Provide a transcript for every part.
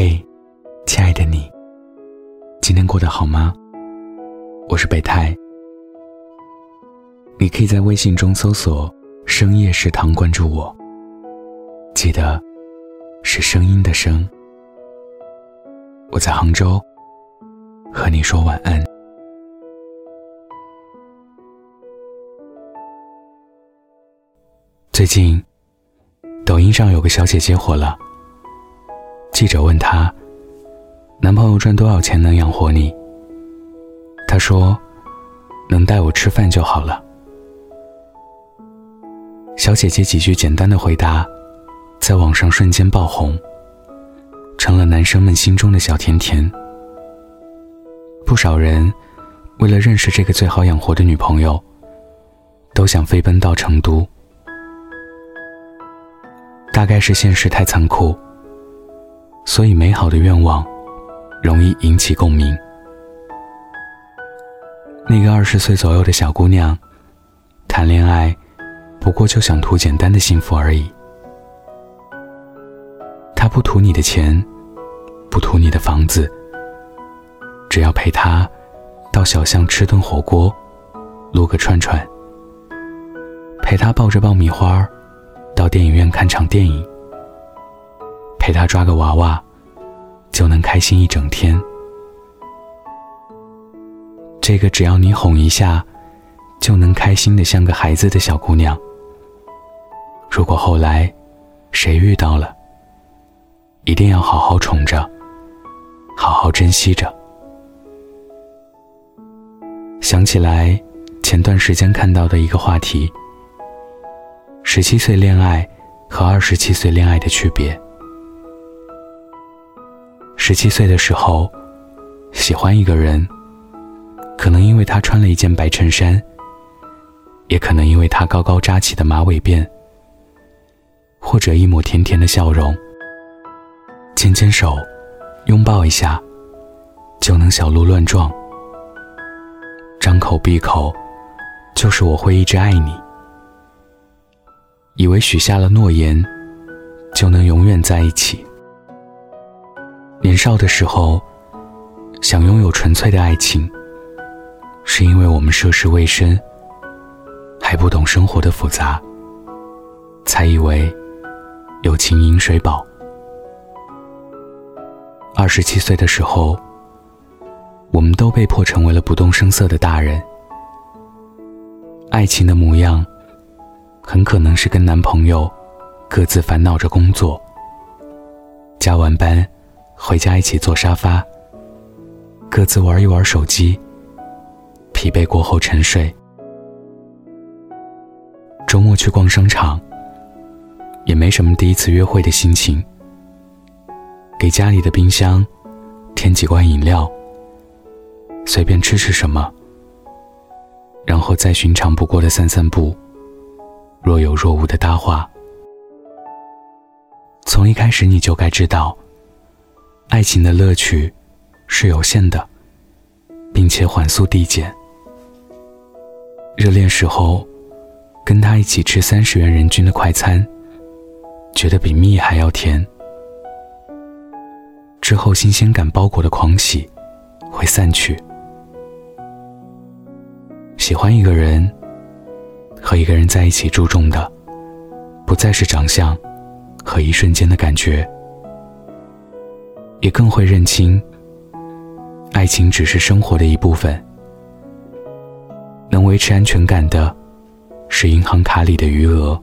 嘿，亲爱的你，今天过得好吗？我是北太，你可以在微信中搜索“深夜食堂”关注我，记得是声音的声。我在杭州，和你说晚安。最近，抖音上有个小姐姐火了。记者问她：“男朋友赚多少钱能养活你？”她说：“能带我吃饭就好了。”小姐姐几句简单的回答，在网上瞬间爆红，成了男生们心中的小甜甜。不少人为了认识这个最好养活的女朋友，都想飞奔到成都。大概是现实太残酷。所以，美好的愿望容易引起共鸣。那个二十岁左右的小姑娘，谈恋爱不过就想图简单的幸福而已。她不图你的钱，不图你的房子，只要陪她到小巷吃顿火锅，撸个串串，陪她抱着爆米花到电影院看场电影。陪他抓个娃娃，就能开心一整天。这个只要你哄一下，就能开心的像个孩子的小姑娘，如果后来谁遇到了，一定要好好宠着，好好珍惜着。想起来前段时间看到的一个话题：十七岁恋爱和二十七岁恋爱的区别。十七岁的时候，喜欢一个人，可能因为他穿了一件白衬衫，也可能因为他高高扎起的马尾辫，或者一抹甜甜的笑容。牵牵手，拥抱一下，就能小鹿乱撞。张口闭口，就是我会一直爱你。以为许下了诺言，就能永远在一起。年少的时候，想拥有纯粹的爱情，是因为我们涉世未深，还不懂生活的复杂，才以为有情饮水饱。二十七岁的时候，我们都被迫成为了不动声色的大人。爱情的模样，很可能是跟男朋友各自烦恼着工作，加完班。回家一起坐沙发，各自玩一玩手机。疲惫过后沉睡。周末去逛商场，也没什么第一次约会的心情。给家里的冰箱添几罐饮料，随便吃吃什么，然后再寻常不过的散散步，若有若无的搭话。从一开始你就该知道。爱情的乐趣是有限的，并且缓速递减。热恋时候，跟他一起吃三十元人均的快餐，觉得比蜜还要甜。之后新鲜感包裹的狂喜会散去。喜欢一个人，和一个人在一起，注重的不再是长相和一瞬间的感觉。也更会认清，爱情只是生活的一部分。能维持安全感的，是银行卡里的余额。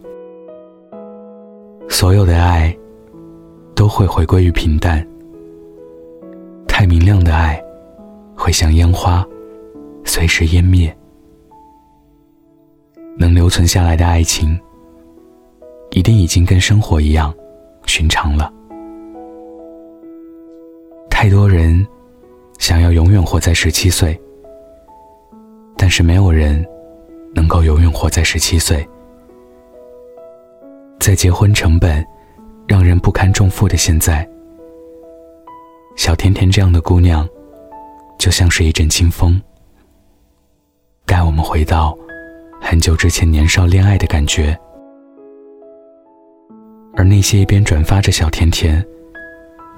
所有的爱，都会回归于平淡。太明亮的爱，会像烟花，随时湮灭。能留存下来的爱情，一定已经跟生活一样寻常了。太多人想要永远活在十七岁，但是没有人能够永远活在十七岁。在结婚成本让人不堪重负的现在，小甜甜这样的姑娘就像是一阵清风，带我们回到很久之前年少恋爱的感觉。而那些一边转发着小甜甜。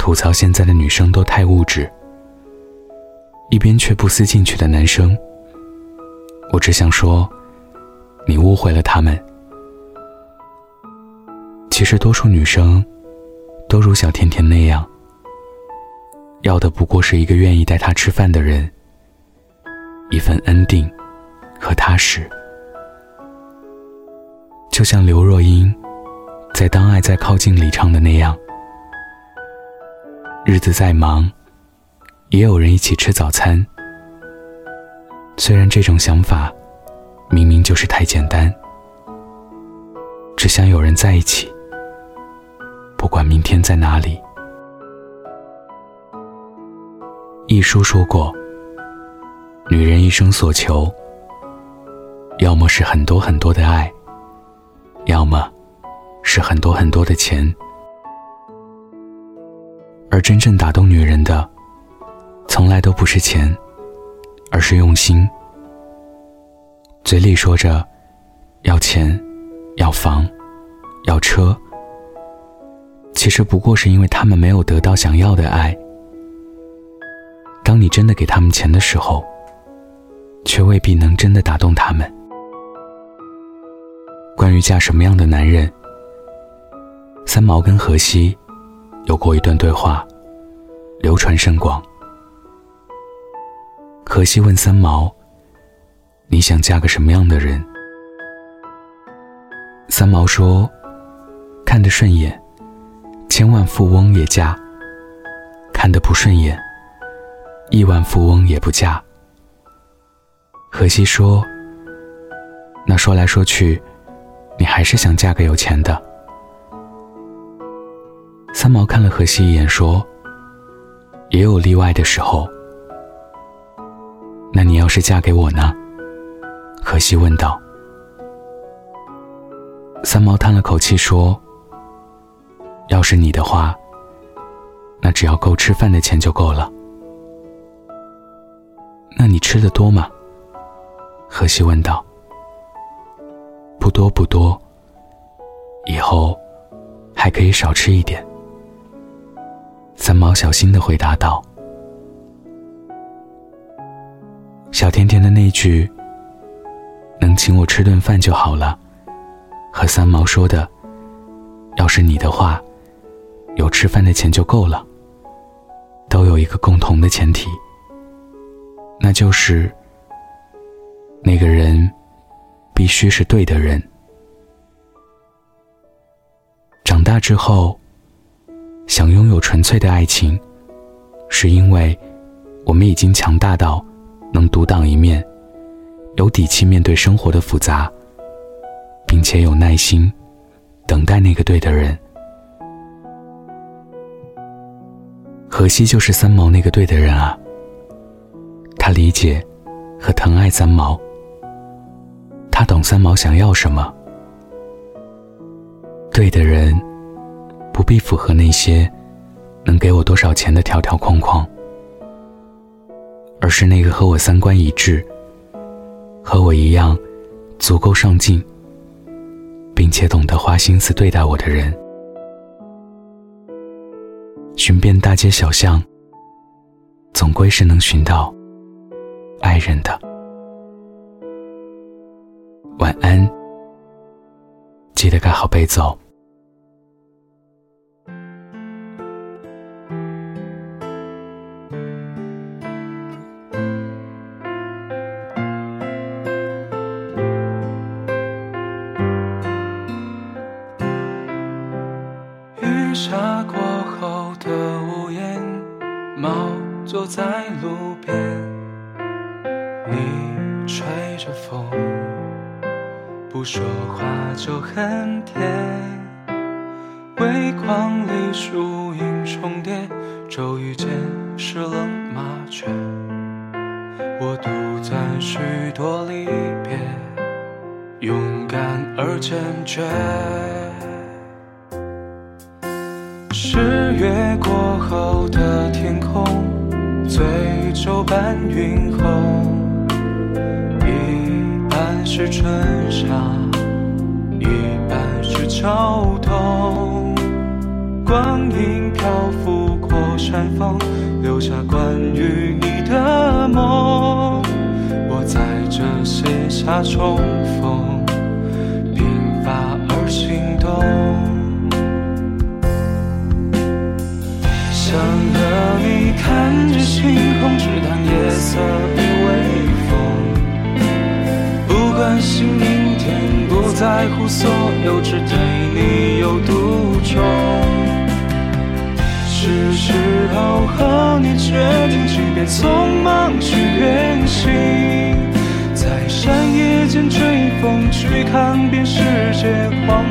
吐槽现在的女生都太物质，一边却不思进取的男生。我只想说，你误会了他们。其实多数女生，都如小甜甜那样，要的不过是一个愿意带她吃饭的人，一份安定和踏实。就像刘若英在《当爱在靠近》里唱的那样。日子再忙，也有人一起吃早餐。虽然这种想法，明明就是太简单，只想有人在一起，不管明天在哪里。一书说过，女人一生所求，要么是很多很多的爱，要么是很多很多的钱。而真正打动女人的，从来都不是钱，而是用心。嘴里说着要钱、要房、要车，其实不过是因为他们没有得到想要的爱。当你真的给他们钱的时候，却未必能真的打动他们。关于嫁什么样的男人，三毛跟荷西。有过一段对话，流传甚广。荷西问三毛：“你想嫁个什么样的人？”三毛说：“看得顺眼，千万富翁也嫁；看得不顺眼，亿万富翁也不嫁。”荷西说：“那说来说去，你还是想嫁个有钱的。”三毛看了荷西一眼，说：“也有例外的时候。那你要是嫁给我呢？”荷西问道。三毛叹了口气说：“要是你的话，那只要够吃饭的钱就够了。那你吃的多吗？”荷西问道。“不多不多，以后还可以少吃一点。”三毛小心的回答道：“小甜甜的那句‘能请我吃顿饭就好了’，和三毛说的‘要是你的话，有吃饭的钱就够了’，都有一个共同的前提，那就是那个人必须是对的人。长大之后。”想拥有纯粹的爱情，是因为我们已经强大到能独当一面，有底气面对生活的复杂，并且有耐心等待那个对的人。荷西就是三毛那个对的人啊，他理解和疼爱三毛，他懂三毛想要什么，对的人。不必符合那些能给我多少钱的条条框框，而是那个和我三观一致、和我一样足够上进，并且懂得花心思对待我的人。寻遍大街小巷，总归是能寻到爱人的。晚安，记得盖好被子哦。屋檐，猫坐在路边，你吹着风，不说话就很甜。微光里树影重叠，骤雨间是冷麻雀。我独赞许多离别，勇敢而坚决。十月过后的天空，醉酒伴云后，一半是春夏，一半是秋冬。光阴漂浮过山峰，留下关于你的梦。我在这写下重逢，色与微风。不关心明天，不在乎所有，只对你有独钟。是时候和你决定，即便匆忙去远行，在山野间追风，去看遍世界黄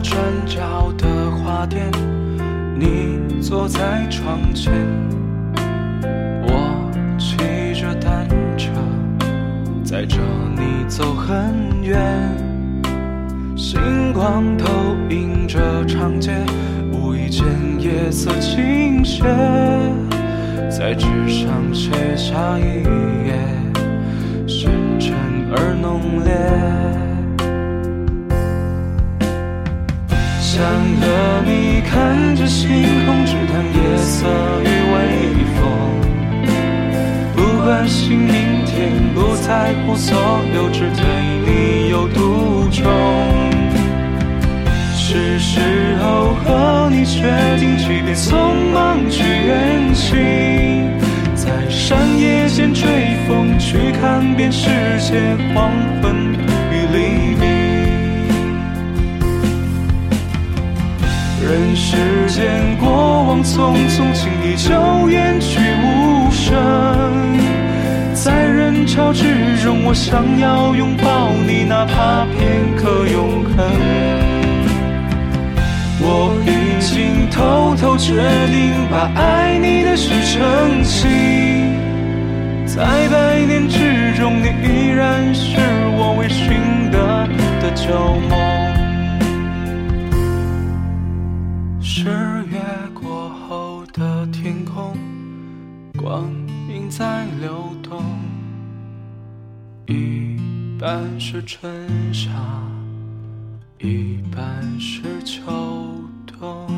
转角的花店，你坐在窗前，我骑着单车，载着你走很远。星光投影着长街，无意间夜色倾斜，在纸上写下一页，深沉而浓烈。想和你看着星空，只谈夜色与微风。不关心明天，不在乎所有，只对你有独钟。是时候和你决定，即便匆忙去远行，在山野间追风，去看遍世界黄昏人世间过往匆匆，轻易就远去无声。在人潮之中，我想要拥抱你，哪怕片刻永恒。我已经偷偷决定，把爱你的事澄清。在百年之中，你依然是我未寻得的旧梦。十月过后的天空，光阴在流动，一半是春夏，一半是秋冬。